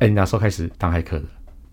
哎，你哪时候开始当骇客的？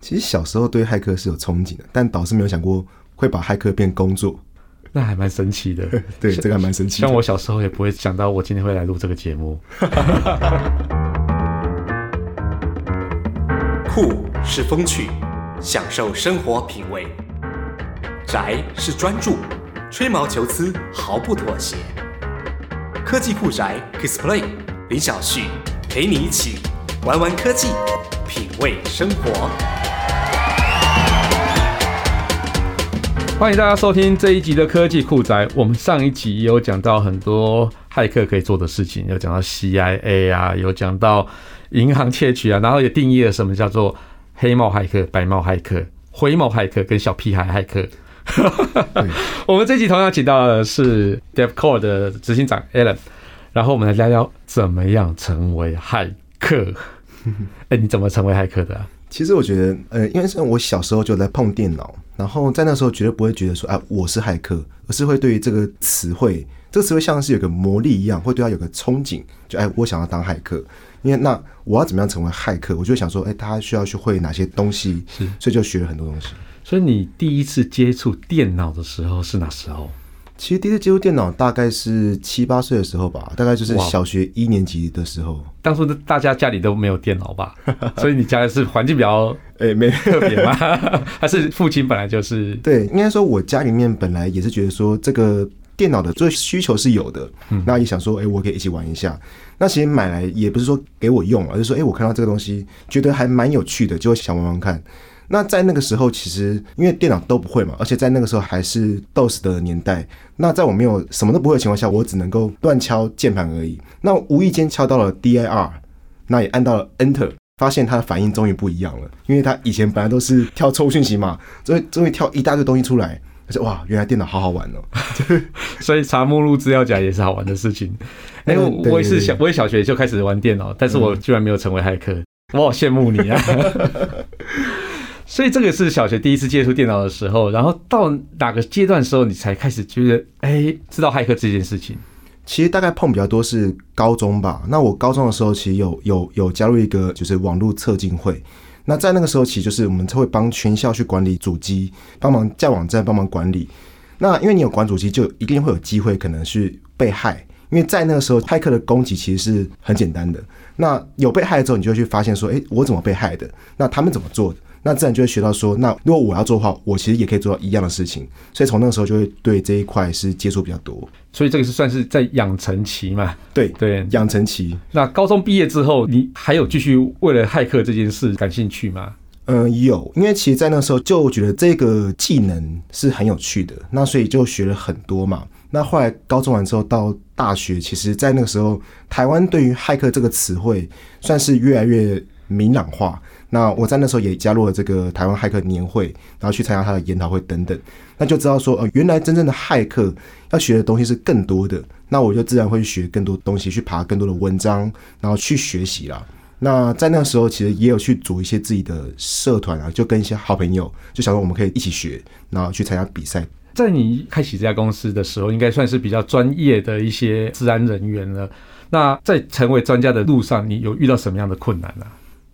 其实小时候对骇客是有憧憬的，但倒是没有想过会把骇客变工作。那还蛮神奇的。对，这个还蛮神奇的。像我小时候也不会想到我今天会来录这个节目。酷是风趣，享受生活品味；宅是专注，吹毛求疵毫不妥协。科技酷宅 Kiss Play，林小旭陪你一起玩玩科技。品味生活，欢迎大家收听这一集的科技酷宅。我们上一集有讲到很多骇客可以做的事情，有讲到 CIA 啊，有讲到银行窃取啊，然后也定义了什么叫做黑帽骇客、白帽骇客、灰帽骇客跟小屁孩骇客。我们这集同样请到的是 DevCore 的执行长 Alan，然后我们来聊聊怎么样成为骇客。哎、欸，你怎么成为骇客的啊？其实我觉得，呃，因为是我小时候就在碰电脑，然后在那时候绝对不会觉得说，啊，我是骇客，而是会对于这个词汇，这个词汇像是有个魔力一样，会对他有个憧憬，就哎，我想要当骇客。因为那我要怎么样成为骇客？我就想说，哎，他需要去会哪些东西？是，所以就学了很多东西。所以你第一次接触电脑的时候是哪时候？其实第一次接触电脑大概是七八岁的时候吧，大概就是小学一年级的时候。当初大家家里都没有电脑吧，所以你家是环境比较诶没特别吗？还是父亲本来就是？对，应该说我家里面本来也是觉得说这个电脑的这个需求是有的，那也想说诶我可以一起玩一下。那其实买来也不是说给我用，而是说诶我看到这个东西觉得还蛮有趣的，就会想玩玩看。那在那个时候，其实因为电脑都不会嘛，而且在那个时候还是 DOS 的年代。那在我没有什么都不会的情况下，我只能够乱敲键盘而已。那无意间敲到了 DIR，那也按到了 Enter，发现它的反应终于不一样了。因为它以前本来都是跳错误讯息嘛，终于终于跳一大堆东西出来。我说哇，原来电脑好好玩哦！所以查目录资料夹也是好玩的事情。哎、欸，我也是小，我也小学就开始玩电脑，但是我居然没有成为骇客，我好羡慕你啊！所以这个是小学第一次接触电脑的时候，然后到哪个阶段的时候，你才开始觉得，哎，知道骇客这件事情？其实大概碰比较多是高中吧。那我高中的时候，其实有有有加入一个就是网络测进会。那在那个时候，其实就是我们会帮全校去管理主机，帮忙架网站，帮忙管理。那因为你有管主机，就一定会有机会可能是被害。因为在那个时候，骇客的攻击其实是很简单的。那有被害之后，你就会去发现说，哎，我怎么被害的？那他们怎么做的？那自然就会学到说，那如果我要做的话，我其实也可以做到一样的事情。所以从那个时候就会对这一块是接触比较多。所以这个是算是在养成期嘛？对对，养成期。那高中毕业之后，你还有继续为了骇客这件事感兴趣吗？嗯，有，因为其实，在那时候就觉得这个技能是很有趣的，那所以就学了很多嘛。那后来高中完之后到大学，其实，在那个时候，台湾对于骇客这个词汇算是越来越明朗化。那我在那时候也加入了这个台湾骇客年会，然后去参加他的研讨会等等，那就知道说，呃，原来真正的骇客要学的东西是更多的。那我就自然会学更多东西，去爬更多的文章，然后去学习啦。那在那时候，其实也有去组一些自己的社团啊，就跟一些好朋友，就想说我们可以一起学，然后去参加比赛。在你开启这家公司的时候，应该算是比较专业的一些治安人员了。那在成为专家的路上，你有遇到什么样的困难呢？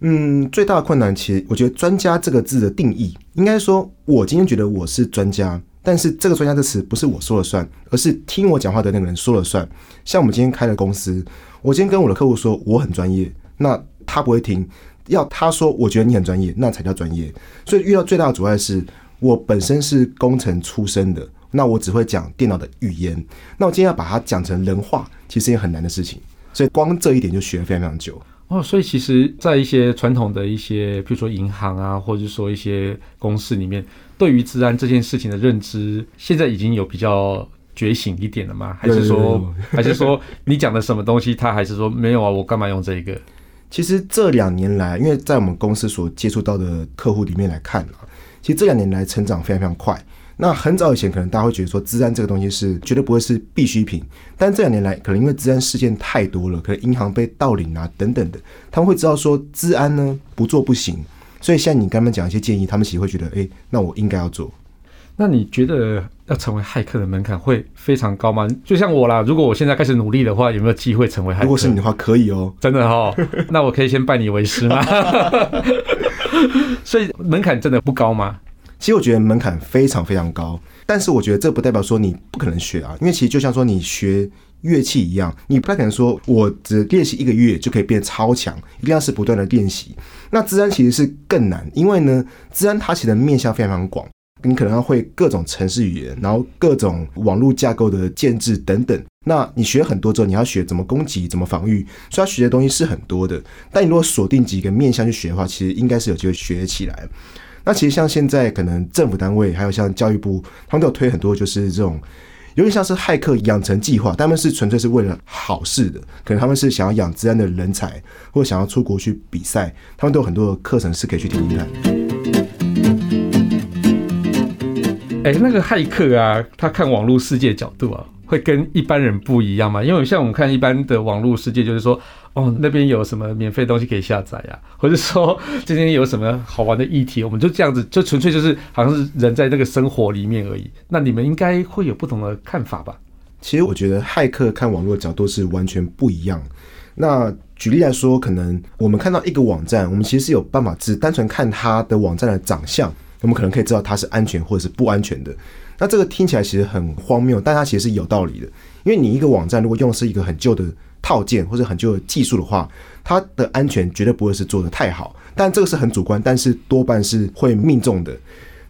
嗯，最大的困难其实，我觉得“专家”这个字的定义，应该说，我今天觉得我是专家，但是这个“专家”这词不是我说了算，而是听我讲话的那个人说了算。像我们今天开的公司，我今天跟我的客户说我很专业，那他不会听，要他说我觉得你很专业，那才叫专业。所以遇到最大的阻碍是，我本身是工程出身的，那我只会讲电脑的语言，那我今天要把它讲成人话，其实也很难的事情。所以光这一点就学了非常非常久。哦，所以其实，在一些传统的一些，比如说银行啊，或者说一些公司里面，对于治安这件事情的认知，现在已经有比较觉醒一点了吗？还是说，还是说你讲的什么东西，他还是说没有啊？我干嘛用这个？其实这两年来，因为在我们公司所接触到的客户里面来看啊，其实这两年来成长非常非常快。那很早以前，可能大家会觉得说，资安这个东西是绝对不会是必需品。但这两年来，可能因为资安事件太多了，可能银行被盗领啊等等的，他们会知道说，资安呢不做不行。所以，像你刚刚讲一些建议，他们其实会觉得，哎，那我应该要做。那你觉得要成为骇客的门槛会非常高吗？就像我啦，如果我现在开始努力的话，有没有机会成为骇客？如果是你的话，可以哦，真的哦，那我可以先拜你为师吗？所以门槛真的不高吗？其实我觉得门槛非常非常高，但是我觉得这不代表说你不可能学啊，因为其实就像说你学乐器一样，你不太可能说我只练习一个月就可以变超强，一定要是不断的练习。那资安其实是更难，因为呢，资安它其实面向非常广。你可能要会各种程式语言，然后各种网络架构的建制等等。那你学很多之后，你要学怎么攻击、怎么防御，所以要学的东西是很多的。但你如果锁定几个面向去学的话，其实应该是有机会学起来。那其实像现在可能政府单位，还有像教育部，他们都有推很多就是这种有点像是骇客养成计划，他们是纯粹是为了好事的。可能他们是想要养资安的人才，或想要出国去比赛，他们都有很多的课程是可以去听听看。哎、那个骇客啊，他看网络世界角度啊，会跟一般人不一样吗？因为像我们看一般的网络世界，就是说，哦，那边有什么免费东西可以下载啊，或者说 今天有什么好玩的议题，我们就这样子，就纯粹就是好像是人在那个生活里面而已。那你们应该会有不同的看法吧？其实我觉得骇客看网络的角度是完全不一样。那举例来说，可能我们看到一个网站，我们其实是有办法只单纯看它的网站的长相。我们可能可以知道它是安全或者是不安全的，那这个听起来其实很荒谬，但它其实是有道理的。因为你一个网站如果用的是一个很旧的套件或者很旧的技术的话，它的安全绝对不会是做的太好。但这个是很主观，但是多半是会命中的。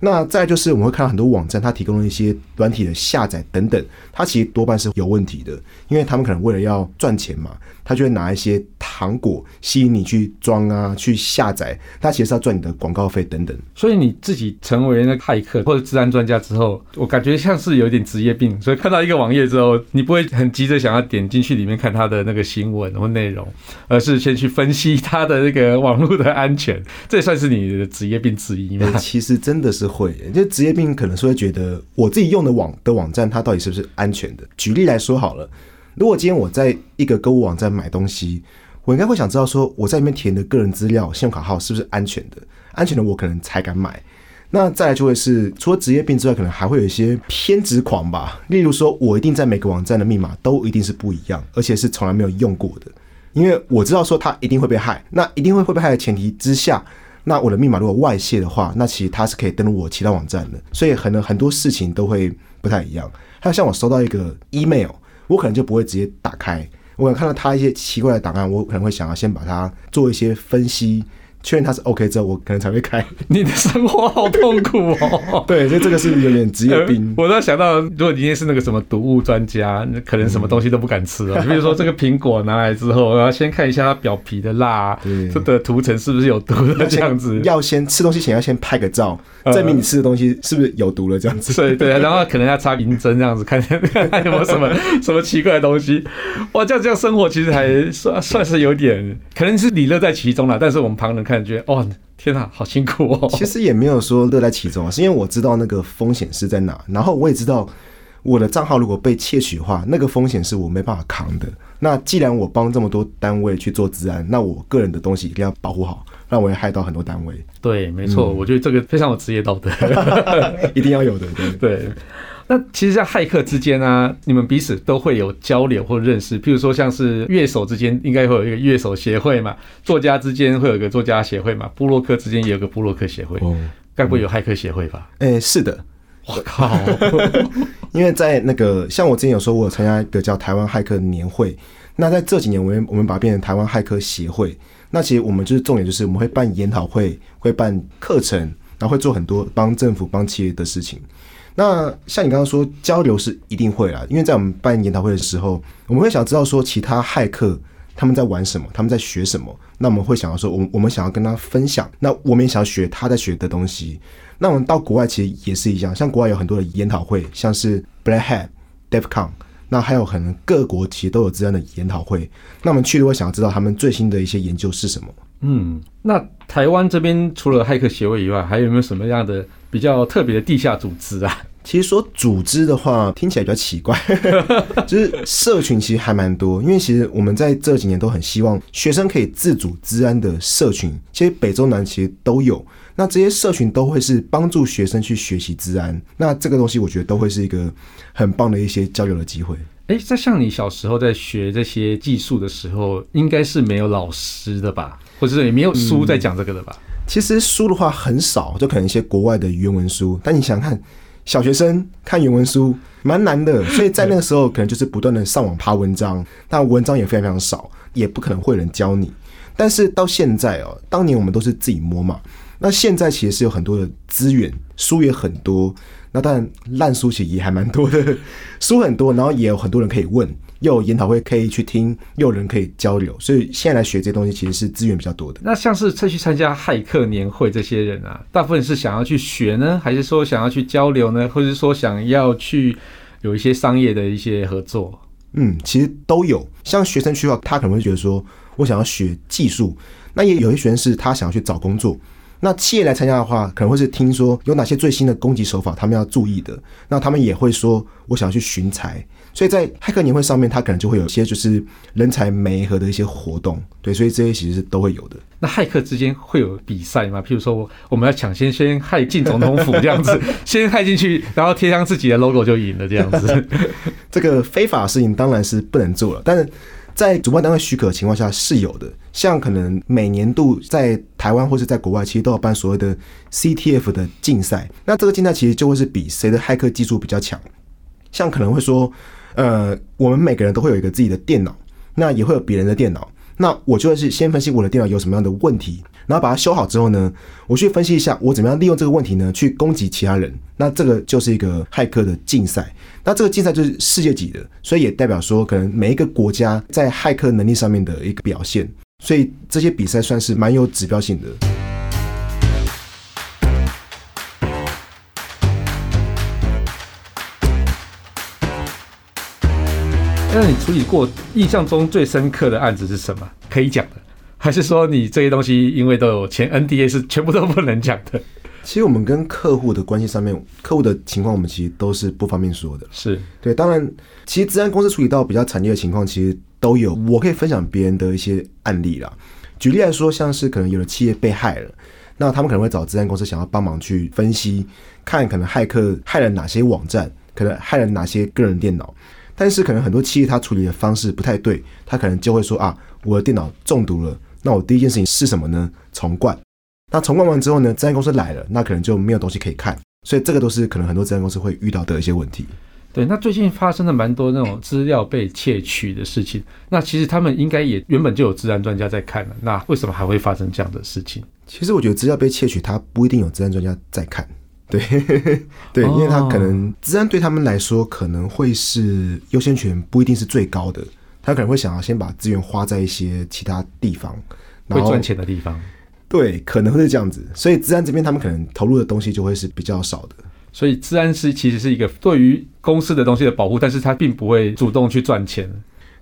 那再就是我们会看到很多网站，它提供了一些软体的下载等等，它其实多半是有问题的，因为他们可能为了要赚钱嘛。他就会拿一些糖果吸引你去装啊，去下载。他其实是要赚你的广告费等等。所以你自己成为那个骇客或者治安专家之后，我感觉像是有点职业病。所以看到一个网页之后，你不会很急着想要点进去里面看他的那个新闻或内容，而是先去分析他的那个网络的安全。这也算是你的职业病之一吗？其实真的是会，就职业病可能是会觉得我自己用的网的网站，它到底是不是安全的？举例来说好了。如果今天我在一个购物网站买东西，我应该会想知道说我在里面填的个人资料、信用卡号是不是安全的？安全的我可能才敢买。那再来就会是除了职业病之外，可能还会有一些偏执狂吧。例如说，我一定在每个网站的密码都一定是不一样，而且是从来没有用过的，因为我知道说它一定会被害。那一定会会被害的前提之下，那我的密码如果外泄的话，那其实它是可以登录我其他网站的。所以可能很多事情都会不太一样。还有像我收到一个 email。我可能就不会直接打开，我可能看到它一些奇怪的档案，我可能会想要先把它做一些分析。确认他是 OK 之后，我可能才会开。你的生活好痛苦哦。对，所以这个是有点职业病。我都想到，如果你今天是那个什么毒物专家，那可能什么东西都不敢吃了。比如说这个苹果拿来之后，我要先看一下它表皮的蜡，这的涂层是不是有毒的这样子。要先吃东西前要先拍个照，证明你吃的东西是不是有毒了这样子。对对，然后可能要插银针这样子，看看有没有什么什么奇怪的东西。哇，这样这样生活其实还算算是有点，可能是你乐在其中了。但是我们旁人看。感觉哦，天哪，好辛苦哦！其实也没有说乐在其中啊，是因为我知道那个风险是在哪，然后我也知道我的账号如果被窃取的话，那个风险是我没办法扛的。那既然我帮这么多单位去做治安，那我个人的东西一定要保护好，让我也害到很多单位。对，没错，嗯、我觉得这个非常有职业道德，一定要有的。对对。那其实，在骇客之间啊，你们彼此都会有交流或认识。譬如说，像是乐手之间，应该会有一个乐手协会嘛；作家之间会有一个作家协会嘛；部落客之间也有个部落客协会。哦，该不会有骇客协会吧？哎、欸，是的。我靠！因为在那个，像我之前有说，我有参加一个叫台湾骇客年会。那在这几年，我们我们把它变成台湾骇客协会。那其实我们就是重点，就是我们会办研讨会，会办课程，然后会做很多帮政府、帮企业的事情。那像你刚刚说交流是一定会啦，因为在我们办研讨会的时候，我们会想知道说其他骇客他们在玩什么，他们在学什么。那我们会想要说，我我们想要跟他分享，那我们也想要学他在学的东西。那我们到国外其实也是一样，像国外有很多的研讨会，像是 Black Hat、DEF CON，那还有可能各国其实都有这样的研讨会。那我们去了会想要知道他们最新的一些研究是什么。嗯，那台湾这边除了骇客协会以外，还有没有什么样的比较特别的地下组织啊？其实说组织的话，听起来比较奇怪，就是社群其实还蛮多，因为其实我们在这几年都很希望学生可以自主自安的社群，其实北中南其实都有。那这些社群都会是帮助学生去学习治安，那这个东西我觉得都会是一个很棒的一些交流的机会。哎，在像你小时候在学这些技术的时候，应该是没有老师的吧，或者是也没有书在讲这个的吧？嗯，其实书的话很少，就可能一些国外的原文书，但你想看。小学生看原文书蛮难的，所以在那个时候可能就是不断的上网爬文章，但文章也非常非常少，也不可能会有人教你。但是到现在哦，当年我们都是自己摸嘛，那现在其实是有很多的资源，书也很多，那当然烂书其实也还蛮多的，书很多，然后也有很多人可以问。又有研讨会可以去听，又有人可以交流，所以现在来学这些东西其实是资源比较多的。那像是去参加骇客年会这些人啊，大部分是想要去学呢，还是说想要去交流呢，或者是说想要去有一些商业的一些合作？嗯，其实都有。像学生区的话，他可能会觉得说我想要学技术，那也有些学生是他想要去找工作。那企业来参加的话，可能会是听说有哪些最新的攻击手法，他们要注意的。那他们也会说我想要去寻才。所以在骇客年会上面，他可能就会有一些就是人才媒合的一些活动，对，所以这些其实是都会有的。那骇客之间会有比赛吗？譬如说，我们要抢先先骇进总统府这样子，先骇进去，然后贴上自己的 logo 就赢了这样子。这个非法的事情当然是不能做了，但是在主办单位许可的情况下是有的。像可能每年度在台湾或是在国外，其实都要办所谓的 CTF 的竞赛。那这个竞赛其实就会是比谁的骇客技术比较强。像可能会说。呃，我们每个人都会有一个自己的电脑，那也会有别人的电脑。那我就会是先分析我的电脑有什么样的问题，然后把它修好之后呢，我去分析一下我怎么样利用这个问题呢去攻击其他人。那这个就是一个骇客的竞赛。那这个竞赛就是世界级的，所以也代表说可能每一个国家在骇客能力上面的一个表现。所以这些比赛算是蛮有指标性的。那你处理过印象中最深刻的案子是什么？可以讲的，还是说你这些东西因为都有签 NDA 是全部都不能讲的？其实我们跟客户的关系上面，客户的情况我们其实都是不方便说的。是对，当然，其实资安公司处理到比较惨烈的情况，其实都有。我可以分享别人的一些案例啦。举例来说，像是可能有的企业被害了，那他们可能会找资安公司想要帮忙去分析，看可能骇客害了哪些网站，可能害了哪些个人电脑。但是可能很多企业它处理的方式不太对，它可能就会说啊，我的电脑中毒了，那我第一件事情是什么呢？重灌。那重灌完之后呢，资安公司来了，那可能就没有东西可以看，所以这个都是可能很多资安公司会遇到的一些问题。对，那最近发生了蛮多那种资料被窃取的事情，那其实他们应该也原本就有资安专家在看了，那为什么还会发生这样的事情？其实我觉得资料被窃取，它不一定有资安专家在看。对，对，因为他可能资安对他们来说可能会是优先权不一定是最高的，他可能会想要先把资源花在一些其他地方，会赚钱的地方。对，可能会是这样子，所以资安这边他们可能投入的东西就会是比较少的。所以治安是其实是一个对于公司的东西的保护，但是他并不会主动去赚钱。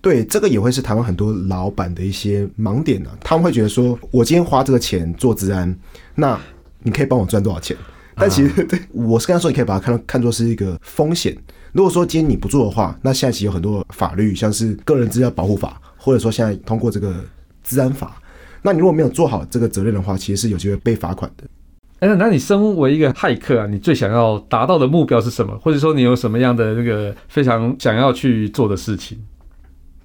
对，这个也会是台湾很多老板的一些盲点呢、啊。他们会觉得说，我今天花这个钱做治安，那你可以帮我赚多少钱？但其实，对，我是跟他说，你可以把它看看作是一个风险。如果说今天你不做的话，那现在其实有很多法律，像是个人资料保护法，或者说现在通过这个治安法，那你如果没有做好这个责任的话，其实是有机会被罚款的。哎，那你身为一个骇客啊，你最想要达到的目标是什么？或者说你有什么样的那个非常想要去做的事情？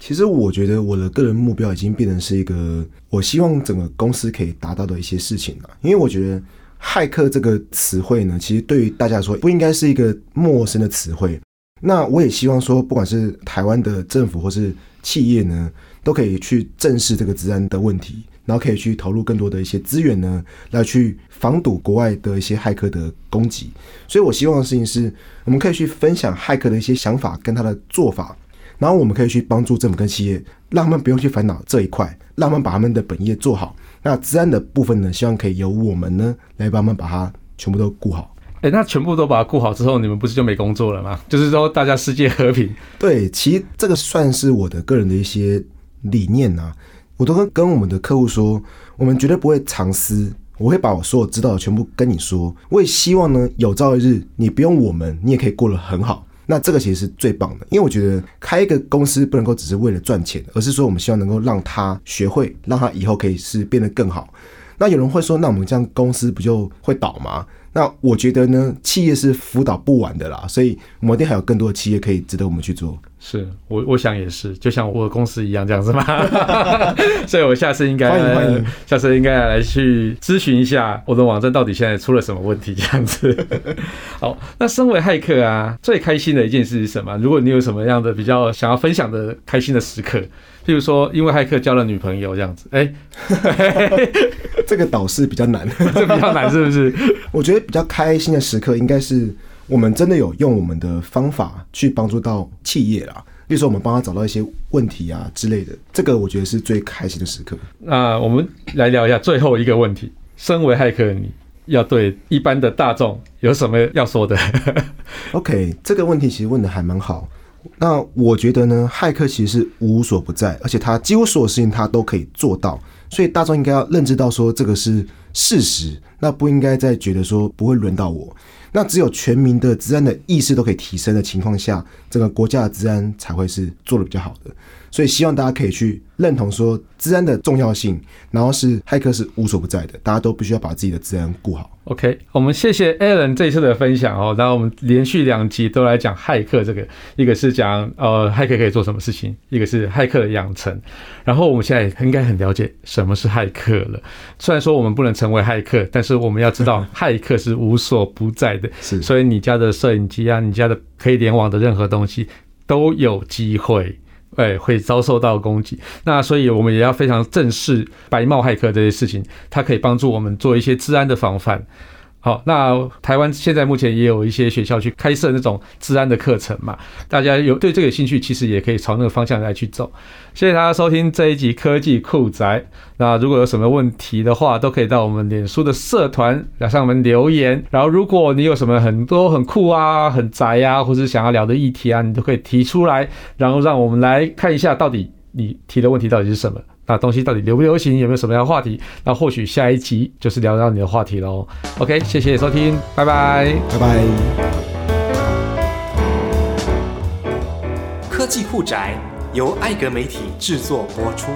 其实我觉得我的个人目标已经变成是一个，我希望整个公司可以达到的一些事情了，因为我觉得。骇客这个词汇呢，其实对于大家来说不应该是一个陌生的词汇。那我也希望说，不管是台湾的政府或是企业呢，都可以去正视这个治安的问题，然后可以去投入更多的一些资源呢，来去防堵国外的一些骇客的攻击。所以我希望的事情是，我们可以去分享骇客的一些想法跟他的做法，然后我们可以去帮助政府跟企业，让他们不用去烦恼这一块，让他们把他们的本业做好。那治安的部分呢，希望可以由我们呢来帮忙把它全部都顾好。哎、欸，那全部都把它顾好之后，你们不是就没工作了吗？就是说大家世界和平。对，其实这个算是我的个人的一些理念呐、啊。我都跟跟我们的客户说，我们绝对不会藏私，我会把我所有知道的全部跟你说。我也希望呢，有朝一日你不用我们，你也可以过得很好。那这个其实是最棒的，因为我觉得开一个公司不能够只是为了赚钱，而是说我们希望能够让他学会，让他以后可以是变得更好。那有人会说，那我们这样公司不就会倒吗？那我觉得呢，企业是辅导不完的啦，所以我们一定还有更多的企业可以值得我们去做。是我我想也是，就像我的公司一样这样子嘛。所以我下次应该，欢迎欢迎，下次应该来去咨询一下我的网站到底现在出了什么问题这样子。好，那身为骇客啊，最开心的一件事是什么？如果你有什么样的比较想要分享的开心的时刻，譬如说因为骇客交了女朋友这样子，哎、欸，这个导师比较难，这比较难是不是？我觉得比较开心的时刻应该是。我们真的有用我们的方法去帮助到企业啦，比如说我们帮他找到一些问题啊之类的，这个我觉得是最开心的时刻。那我们来聊一下最后一个问题：身为骇客，你要对一般的大众有什么要说的？OK，这个问题其实问的还蛮好。那我觉得呢，骇客其实是无所不在，而且他几乎所有事情他都可以做到，所以大众应该要认知到说这个是事实，那不应该再觉得说不会轮到我。那只有全民的治安的意识都可以提升的情况下，整个国家的治安才会是做的比较好的。所以希望大家可以去认同说治安的重要性，然后是骇客是无所不在的，大家都必须要把自己的治安顾好。OK，我们谢谢 Alan 这一次的分享哦。然后我们连续两集都来讲骇客这个，一个是讲呃骇客可以做什么事情，一个是骇客的养成。然后我们现在应该很了解什么是骇客了。虽然说我们不能成为骇客，但是我们要知道骇客是无所不在的。是，所以你家的摄影机啊，你家的可以联网的任何东西都有机会。哎，会遭受到攻击。那所以我们也要非常正视白帽骇客这些事情，它可以帮助我们做一些治安的防范。好，那台湾现在目前也有一些学校去开设那种治安的课程嘛，大家有对这个兴趣，其实也可以朝那个方向来去走。谢谢大家收听这一集科技酷宅。那如果有什么问题的话，都可以到我们脸书的社团来上面留言。然后如果你有什么很多很酷啊、很宅啊，或者想要聊的议题啊，你都可以提出来，然后让我们来看一下到底你提的问题到底是什么。那东西到底流不流行？有没有什么样的话题？那或许下一集就是聊聊你的话题喽。OK，谢谢收听，拜拜，拜拜。科技酷宅由艾格媒体制作播出。